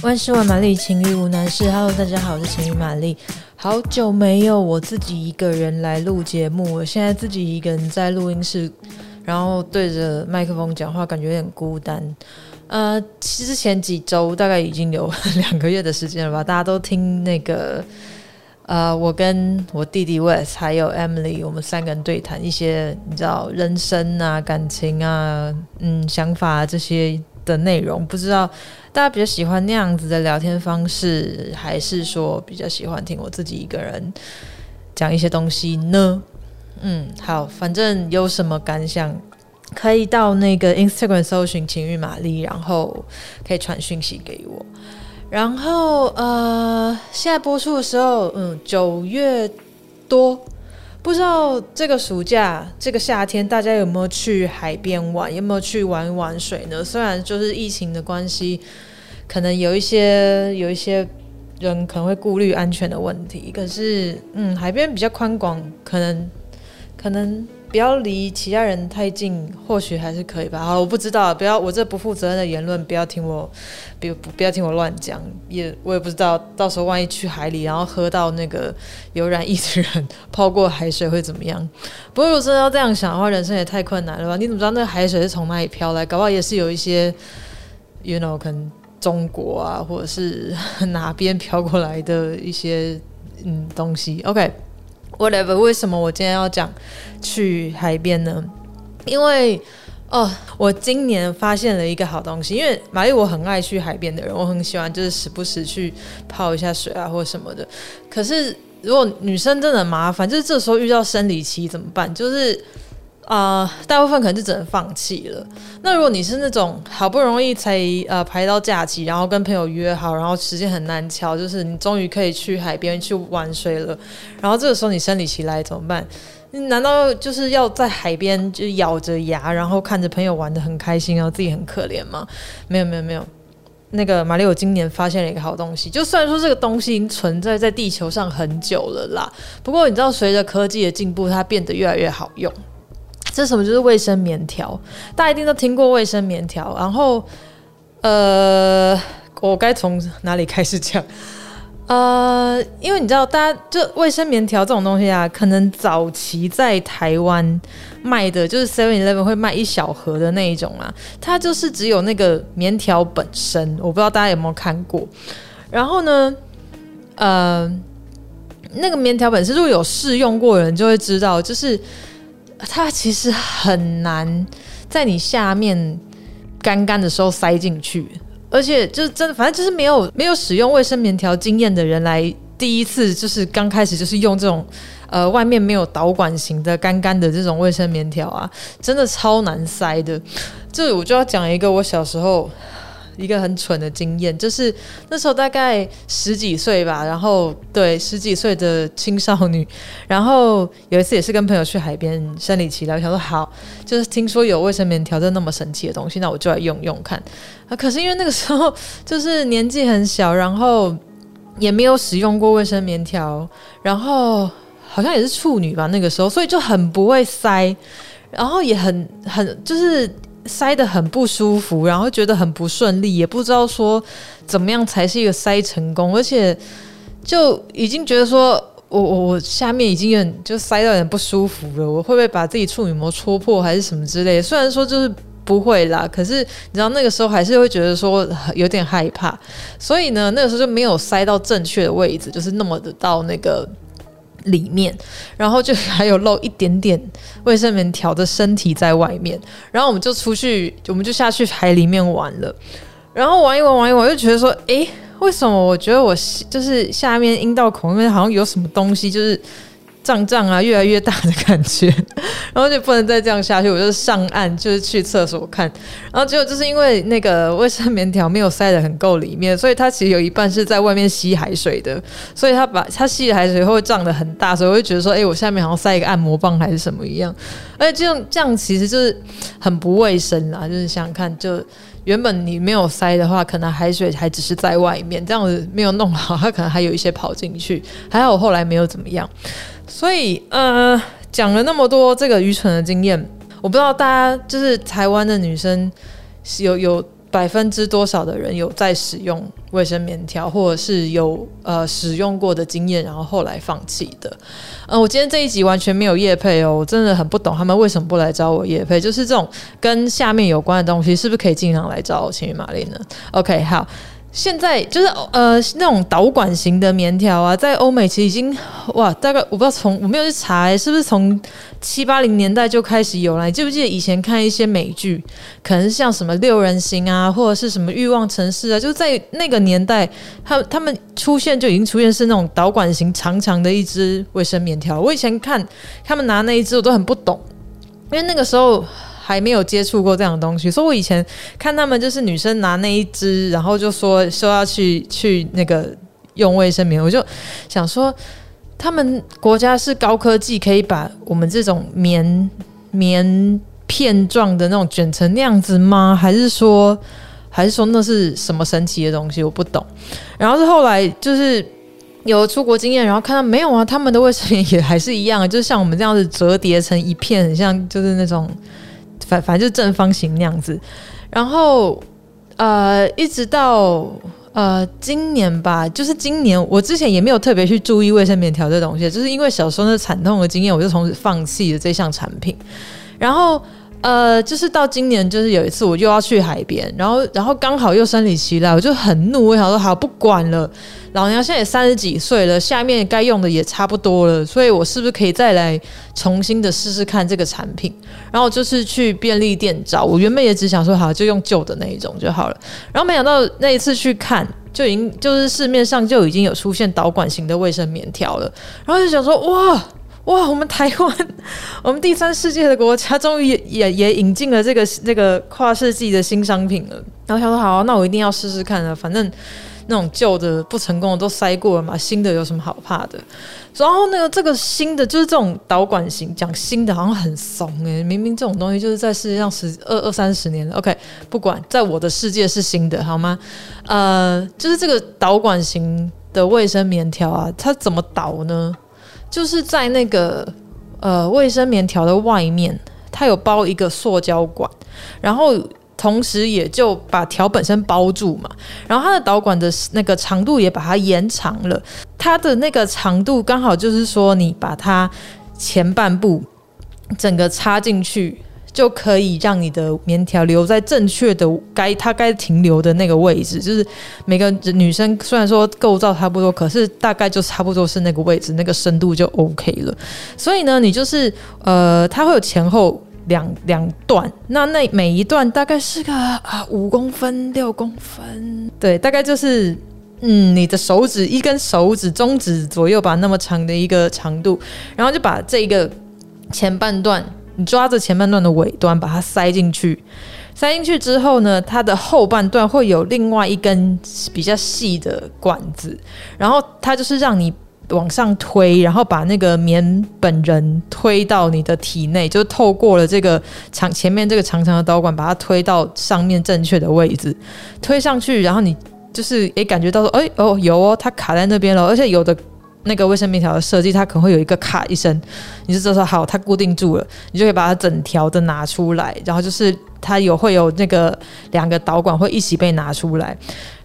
万事万玛丽，情欲无难事。Hello，大家好，我是情欲玛丽。好久没有我自己一个人来录节目，我现在自己一个人在录音室，然后对着麦克风讲话，感觉有点孤单。呃，其实前几周大概已经有两个月的时间了吧，大家都听那个。呃，我跟我弟弟 West 还有 Emily，我们三个人对谈一些你知道人生啊、感情啊、嗯、想法啊这些的内容。不知道大家比较喜欢那样子的聊天方式，还是说比较喜欢听我自己一个人讲一些东西呢？嗯，好，反正有什么感想，可以到那个 Instagram 搜寻情欲玛丽，然后可以传讯息给我。然后呃，现在播出的时候，嗯，九月多，不知道这个暑假、这个夏天，大家有没有去海边玩？有没有去玩玩水呢？虽然就是疫情的关系，可能有一些有一些人可能会顾虑安全的问题，可是嗯，海边比较宽广，可能可能。不要离其他人太近，或许还是可以吧。好，我不知道，不要我这不负责任的言论，不要听我，不不不要听我乱讲。也我也不知道，到时候万一去海里，然后喝到那个有染疫的人泡过海水会怎么样？不过如果真的要这样想的话，人生也太困难了吧？你怎么知道那海水是从哪里飘来？搞不好也是有一些，you know，可能中国啊，或者是 哪边飘过来的一些嗯东西。OK。Whatever，为什么我今天要讲去海边呢？因为哦，我今年发现了一个好东西。因为玛丽我很爱去海边的人，我很喜欢就是时不时去泡一下水啊，或什么的。可是如果女生真的麻烦，就是这时候遇到生理期怎么办？就是。啊、大部分可能就只能放弃了。那如果你是那种好不容易才呃排到假期，然后跟朋友约好，然后时间很难敲，就是你终于可以去海边去玩水了。然后这个时候你生理期来怎么办？你难道就是要在海边就咬着牙，然后看着朋友玩得很开心，然后自己很可怜吗？没有没有没有。那个玛丽，我今年发现了一个好东西。就虽然说这个东西已经存在在地球上很久了啦，不过你知道随着科技的进步，它变得越来越好用。这什么？就是卫生棉条，大家一定都听过卫生棉条。然后，呃，我该从哪里开始讲？呃，因为你知道，大家就卫生棉条这种东西啊，可能早期在台湾卖的就是 Seven Eleven 会卖一小盒的那一种啊，它就是只有那个棉条本身，我不知道大家有没有看过。然后呢，呃，那个棉条本身，如果有试用过的人就会知道，就是。它其实很难在你下面干干的时候塞进去，而且就是真的，反正就是没有没有使用卫生棉条经验的人来第一次就是刚开始就是用这种呃外面没有导管型的干干的这种卫生棉条啊，真的超难塞的。这我就要讲一个我小时候。一个很蠢的经验，就是那时候大概十几岁吧，然后对十几岁的青少女，然后有一次也是跟朋友去海边生理期聊，想说好，就是听说有卫生棉条这那么神奇的东西，那我就来用用看啊。可是因为那个时候 就是年纪很小，然后也没有使用过卫生棉条，然后好像也是处女吧那个时候，所以就很不会塞，然后也很很就是。塞得很不舒服，然后觉得很不顺利，也不知道说怎么样才是一个塞成功，而且就已经觉得说我我我下面已经有点就塞到有点不舒服了，我会不会把自己处女膜戳破还是什么之类的？虽然说就是不会啦，可是你知道那个时候还是会觉得说有点害怕，所以呢那个时候就没有塞到正确的位置，就是那么的到那个。里面，然后就还有露一点点卫生棉条的身体在外面，然后我们就出去，我们就下去海里面玩了，然后玩一玩玩一玩，就觉得说，诶，为什么我觉得我就是下面阴道口那边好像有什么东西，就是。胀胀啊，越来越大的感觉，然后就不能再这样下去，我就上岸，就是去厕所看，然后结果就是因为那个卫生棉条没有塞得很够里面，所以它其实有一半是在外面吸海水的，所以它把它吸的海水会胀得很大，所以我就觉得说，哎、我下面好像塞一个按摩棒还是什么一样，而且这样这样其实就是很不卫生啦，就是想想看就。原本你没有塞的话，可能海水还只是在外面，这样子没有弄好，它可能还有一些跑进去。还好我后来没有怎么样。所以，呃，讲了那么多这个愚蠢的经验，我不知道大家就是台湾的女生有有百分之多少的人有在使用卫生棉条，或者是有呃使用过的经验，然后后来放弃的。呃，我今天这一集完全没有业配哦，我真的很不懂他们为什么不来找我业配，就是这种跟下面有关的东西，是不是可以经常来找我情侣玛丽呢？OK，好。现在就是呃那种导管型的棉条啊，在欧美其实已经哇，大概我不知道从我没有去查，是不是从七八零年代就开始有了？你记不记得以前看一些美剧，可能像什么六人行啊，或者是什么欲望城市啊，就在那个年代，他他们出现就已经出现是那种导管型长长的一支卫生棉条。我以前看他们拿那一支，我都很不懂，因为那个时候。还没有接触过这样的东西，所以我以前看他们就是女生拿那一只，然后就说说要去去那个用卫生棉，我就想说，他们国家是高科技，可以把我们这种棉棉片状的那种卷成那样子吗？还是说，还是说那是什么神奇的东西？我不懂。然后是后来就是有出国经验，然后看到没有啊，他们的卫生棉也还是一样，就像我们这样子折叠成一片，很像就是那种。反反正就是正方形那样子，然后呃，一直到呃今年吧，就是今年我之前也没有特别去注意卫生棉条这东西，就是因为小时候那惨痛的经验，我就从此放弃了这项产品，然后。呃，就是到今年，就是有一次我又要去海边，然后然后刚好又生理期来，我就很怒，我想说好不管了，老娘现在也三十几岁了，下面该用的也差不多了，所以我是不是可以再来重新的试试看这个产品？然后就是去便利店找，我原本也只想说好就用旧的那一种就好了，然后没想到那一次去看，就已经就是市面上就已经有出现导管型的卫生棉条了，然后就想说哇。哇，我们台湾，我们第三世界的国家，终于也也也引进了这个这个跨世纪的新商品了。然后想说，好，那我一定要试试看啊！反正那种旧的不成功的都塞过了嘛，新的有什么好怕的？然后那个这个新的就是这种导管型，讲新的好像很怂诶、明明这种东西就是在世界上十二二三十年了。OK，不管在我的世界是新的，好吗？呃，就是这个导管型的卫生棉条啊，它怎么导呢？就是在那个呃卫生棉条的外面，它有包一个塑胶管，然后同时也就把条本身包住嘛。然后它的导管的那个长度也把它延长了，它的那个长度刚好就是说，你把它前半部整个插进去。就可以让你的棉条留在正确的该它该停留的那个位置，就是每个女生虽然说构造差不多，可是大概就差不多是那个位置，那个深度就 OK 了。所以呢，你就是呃，它会有前后两两段，那那每一段大概是个啊五公分六公分，对，大概就是嗯你的手指一根手指中指左右吧，那么长的一个长度，然后就把这个前半段。你抓着前半段的尾端，把它塞进去。塞进去之后呢，它的后半段会有另外一根比较细的管子，然后它就是让你往上推，然后把那个棉本人推到你的体内，就透过了这个长前面这个长长的导管，把它推到上面正确的位置，推上去，然后你就是也感觉到说，哎哦有哦，它卡在那边了，而且有的。那个卫生棉条的设计，它可能会有一个卡一声，你就知道说好，它固定住了，你就可以把它整条的拿出来。然后就是它有会有那个两个导管会一起被拿出来，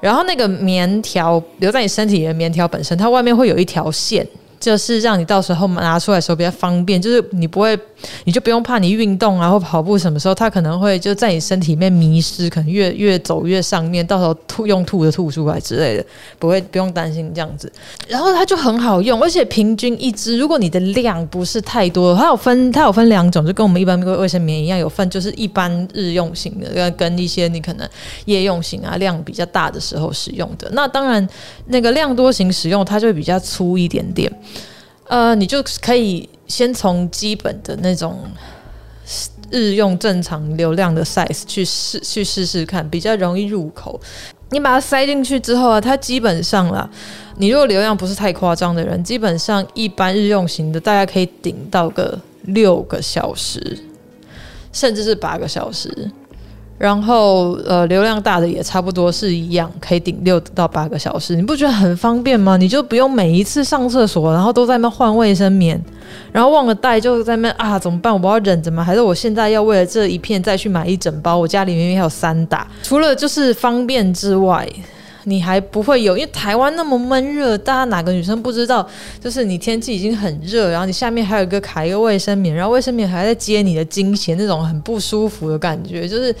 然后那个棉条留在你身体里的棉条本身，它外面会有一条线。就是让你到时候拿出来的时候比较方便，就是你不会，你就不用怕你运动啊或跑步什么时候，它可能会就在你身体里面迷失，可能越越走越上面，到时候吐用吐的吐出来之类的，不会不用担心这样子。然后它就很好用，而且平均一支，如果你的量不是太多，它有分它有分两种，就跟我们一般卫生棉一样，有分就是一般日用型的，跟跟一些你可能夜用型啊量比较大的时候使用的。那当然那个量多型使用，它就会比较粗一点点。呃，你就可以先从基本的那种日用正常流量的 size 去试去试试看，比较容易入口。你把它塞进去之后啊，它基本上啦，你如果流量不是太夸张的人，基本上一般日用型的大概可以顶到个六个小时，甚至是八个小时。然后呃，流量大的也差不多是一样，可以顶六到八个小时。你不觉得很方便吗？你就不用每一次上厕所，然后都在那换卫生棉，然后忘了带就在那啊，怎么办？我要忍着吗？还是我现在要为了这一片再去买一整包？我家里面还有三打。除了就是方便之外，你还不会有，因为台湾那么闷热，大家哪个女生不知道？就是你天气已经很热，然后你下面还有一个卡一个卫生棉，然后卫生棉还在接你的经血，那种很不舒服的感觉，就是。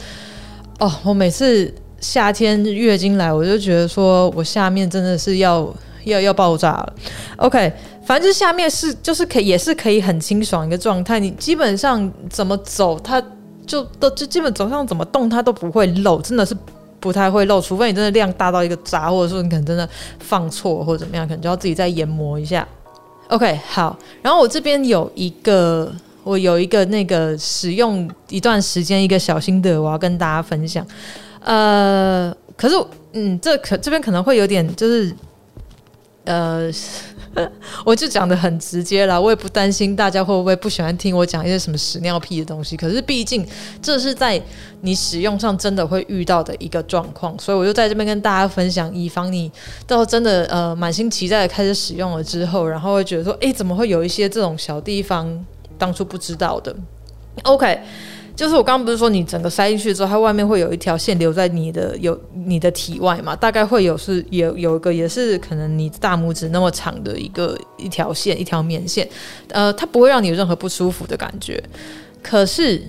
哦，我每次夏天月经来，我就觉得说我下面真的是要要要爆炸了。OK，反正就是下面是就是可也是可以很清爽一个状态，你基本上怎么走它就都就基本走上怎么动它都不会漏，真的是不太会漏，除非你真的量大到一个渣，或者说你可能真的放错或者怎么样，可能就要自己再研磨一下。OK，好，然后我这边有一个。我有一个那个使用一段时间一个小心得，我要跟大家分享。呃，可是，嗯，这可这边可能会有点就是，呃，我就讲得很直接了，我也不担心大家会不会不喜欢听我讲一些什么屎尿屁的东西。可是毕竟这是在你使用上真的会遇到的一个状况，所以我就在这边跟大家分享，以防你到真的呃满心期待的开始使用了之后，然后会觉得说，诶，怎么会有一些这种小地方？当初不知道的，OK，就是我刚刚不是说你整个塞进去之后，它外面会有一条线留在你的有你的体外嘛？大概会有是有有一个也是可能你大拇指那么长的一个一条线一条棉线，呃，它不会让你有任何不舒服的感觉。可是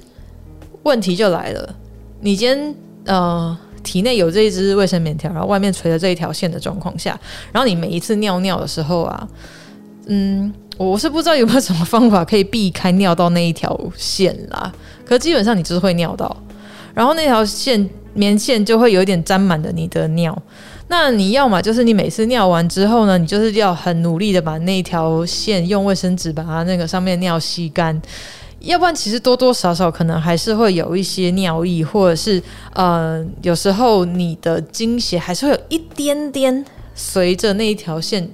问题就来了，你今天呃体内有这一支卫生棉条，然后外面垂着这一条线的状况下，然后你每一次尿尿的时候啊，嗯。我是不知道有没有什么方法可以避开尿到那一条线啦，可基本上你就是会尿到，然后那条线棉线就会有一点沾满了你的尿。那你要嘛就是你每次尿完之后呢，你就是要很努力的把那条线用卫生纸把它那个上面尿吸干，要不然其实多多少少可能还是会有一些尿意，或者是呃有时候你的经血还是会有一点点随着那一条线。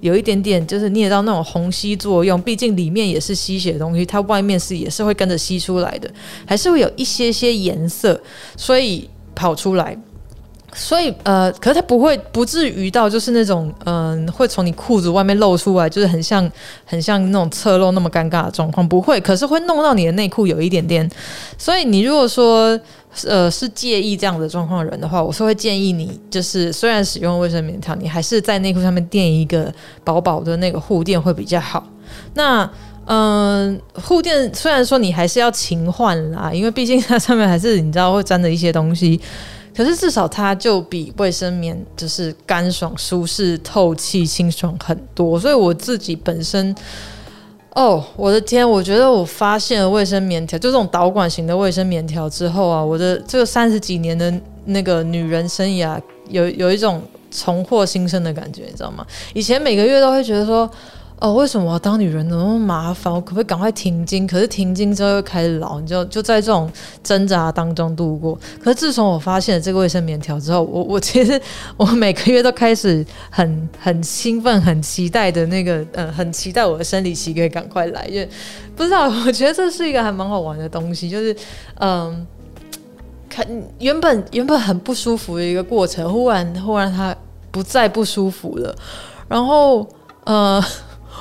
有一点点就是你也知道那种虹吸作用，毕竟里面也是吸血的东西，它外面是也是会跟着吸出来的，还是会有一些些颜色，所以跑出来。所以呃，可是它不会不至于到就是那种嗯、会从你裤子外面露出来，就是很像很像那种侧漏那么尴尬的状况，不会。可是会弄到你的内裤有一点点。所以你如果说呃是介意这样的状况人的话，我是会建议你，就是虽然使用卫生棉条，你还是在内裤上面垫一个薄薄的那个护垫会比较好。那嗯，护垫虽然说你还是要勤换啦，因为毕竟它上面还是你知道会沾着一些东西。可是至少它就比卫生棉就是干爽、舒适、透气、清爽很多，所以我自己本身，哦，我的天，我觉得我发现了卫生棉条，就这种导管型的卫生棉条之后啊，我的这个三十几年的那个女人生涯，有有一种重获新生的感觉，你知道吗？以前每个月都会觉得说。哦，为什么我要当女人那么麻烦？我可不可以赶快停经？可是停经之后又开始老，你就就在这种挣扎当中度过。可是自从我发现了 这个卫生棉条之后，我我其实我每个月都开始很很兴奋、很期待的那个，呃，很期待我的生理期可以赶快来。因为不知道，我觉得这是一个还蛮好玩的东西，就是嗯，看原本原本很不舒服的一个过程，忽然忽然它不再不舒服了，然后呃。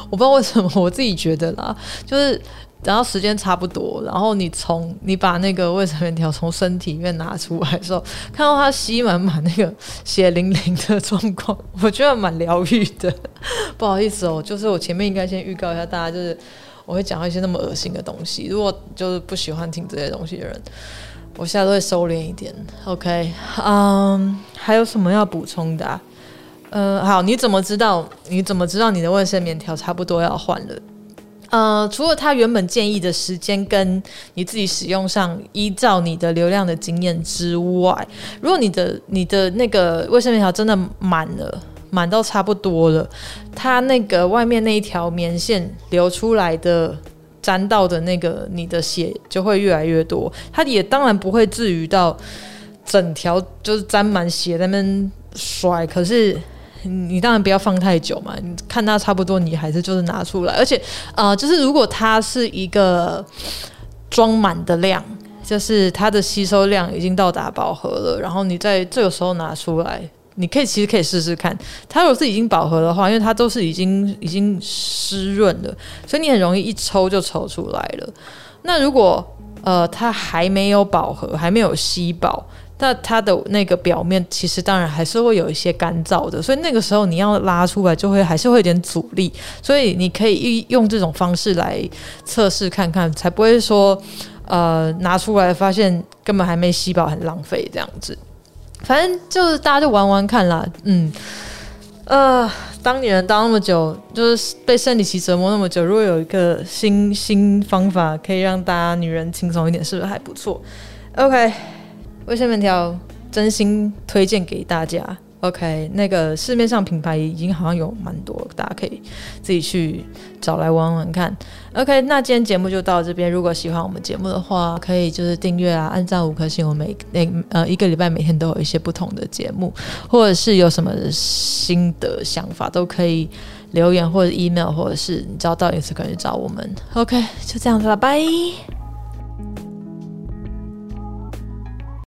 我不知道为什么，我自己觉得啦，就是等到时间差不多，然后你从你把那个卫生棉条从身体里面拿出来的时候，看到它吸满满那个血淋淋的状况，我觉得蛮疗愈的。不好意思哦，就是我前面应该先预告一下大家，就是我会讲一些那么恶心的东西，如果就是不喜欢听这些东西的人，我现在都会收敛一点。OK，嗯，还有什么要补充的啊？呃，好，你怎么知道？你怎么知道你的卫生棉条差不多要换了？呃，除了他原本建议的时间跟你自己使用上，依照你的流量的经验之外，如果你的你的那个卫生棉条真的满了，满到差不多了，它那个外面那一条棉线流出来的沾到的那个你的血就会越来越多，它也当然不会至于到整条就是沾满血在那边甩，可是。你当然不要放太久嘛，你看它差不多，你还是就是拿出来。而且，呃，就是如果它是一个装满的量，就是它的吸收量已经到达饱和了，然后你在这个时候拿出来，你可以其实可以试试看，它如果是已经饱和的话，因为它都是已经已经湿润了，所以你很容易一抽就抽出来了。那如果呃它还没有饱和，还没有吸饱。那它的那个表面其实当然还是会有一些干燥的，所以那个时候你要拉出来就会还是会有点阻力，所以你可以用这种方式来测试看看，才不会说呃拿出来发现根本还没吸饱，很浪费这样子。反正就是大家就玩玩看啦，嗯，呃，当女人当那么久，就是被生理期折磨那么久，如果有一个新新方法可以让大家女人轻松一点，是不是还不错？OK。卫生棉条真心推荐给大家。OK，那个市面上品牌已经好像有蛮多，大家可以自己去找来玩玩看。OK，那今天节目就到这边。如果喜欢我们节目的话，可以就是订阅啊，按赞五颗星。我每每呃一个礼拜每天都有一些不同的节目，或者是有什么新的想法都可以留言或者 email，或者是你知道到 Instagram 去找我们。OK，就这样子了，拜。